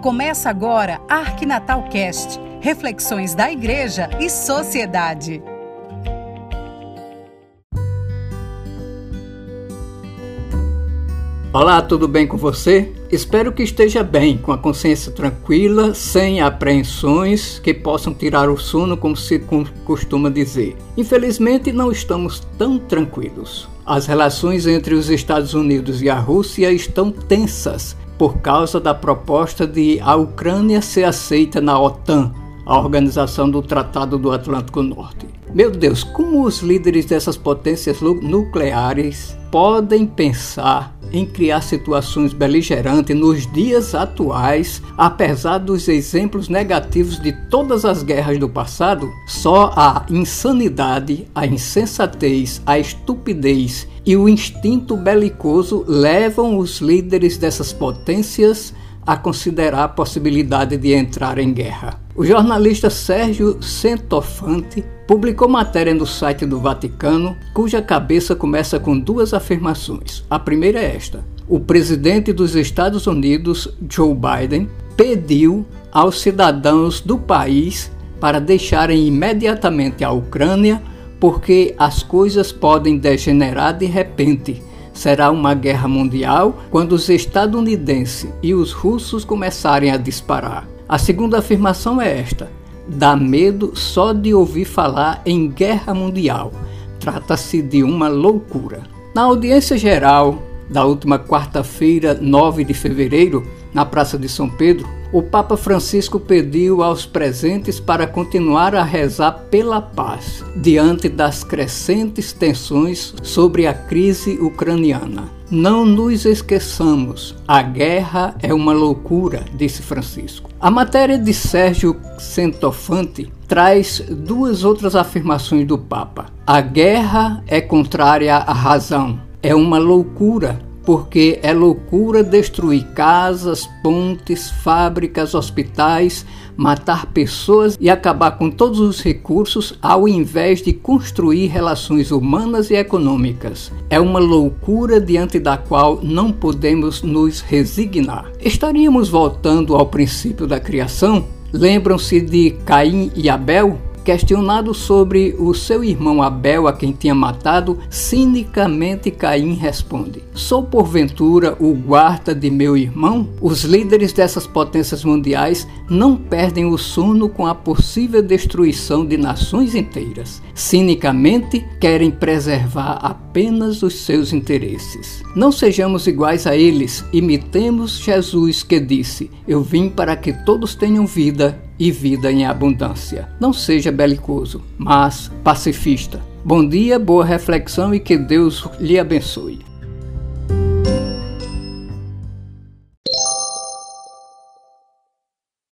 Começa agora Arquinatal Cast, reflexões da igreja e sociedade. Olá, tudo bem com você? Espero que esteja bem, com a consciência tranquila, sem apreensões que possam tirar o sono, como se costuma dizer. Infelizmente, não estamos tão tranquilos. As relações entre os Estados Unidos e a Rússia estão tensas por causa da proposta de a Ucrânia ser aceita na OTAN, a Organização do Tratado do Atlântico Norte. Meu Deus, como os líderes dessas potências nucleares podem pensar em criar situações beligerantes nos dias atuais, apesar dos exemplos negativos de todas as guerras do passado? Só a insanidade, a insensatez, a estupidez e o instinto belicoso levam os líderes dessas potências a considerar a possibilidade de entrar em guerra. O jornalista Sérgio Centofante publicou matéria no site do Vaticano, cuja cabeça começa com duas afirmações. A primeira é esta: o presidente dos Estados Unidos, Joe Biden, pediu aos cidadãos do país para deixarem imediatamente a Ucrânia porque as coisas podem degenerar de repente. Será uma guerra mundial quando os estadunidenses e os russos começarem a disparar. A segunda afirmação é esta: dá medo só de ouvir falar em guerra mundial. Trata-se de uma loucura. Na audiência geral da última quarta-feira, 9 de fevereiro, na Praça de São Pedro, o Papa Francisco pediu aos presentes para continuar a rezar pela paz diante das crescentes tensões sobre a crise ucraniana. Não nos esqueçamos, a guerra é uma loucura, disse Francisco. A matéria de Sérgio Centofante traz duas outras afirmações do Papa. A guerra é contrária à razão, é uma loucura porque é loucura destruir casas, pontes, fábricas, hospitais, matar pessoas e acabar com todos os recursos ao invés de construir relações humanas e econômicas. É uma loucura diante da qual não podemos nos resignar. Estaríamos voltando ao princípio da criação? Lembram-se de Caim e Abel? Questionado sobre o seu irmão Abel, a quem tinha matado, cinicamente Caim responde: Sou porventura o guarda de meu irmão? Os líderes dessas potências mundiais não perdem o sono com a possível destruição de nações inteiras. Cinicamente querem preservar apenas os seus interesses. Não sejamos iguais a eles, imitemos Jesus que disse: Eu vim para que todos tenham vida e vida em abundância. Não seja belicoso, mas pacifista. Bom dia, boa reflexão e que Deus lhe abençoe.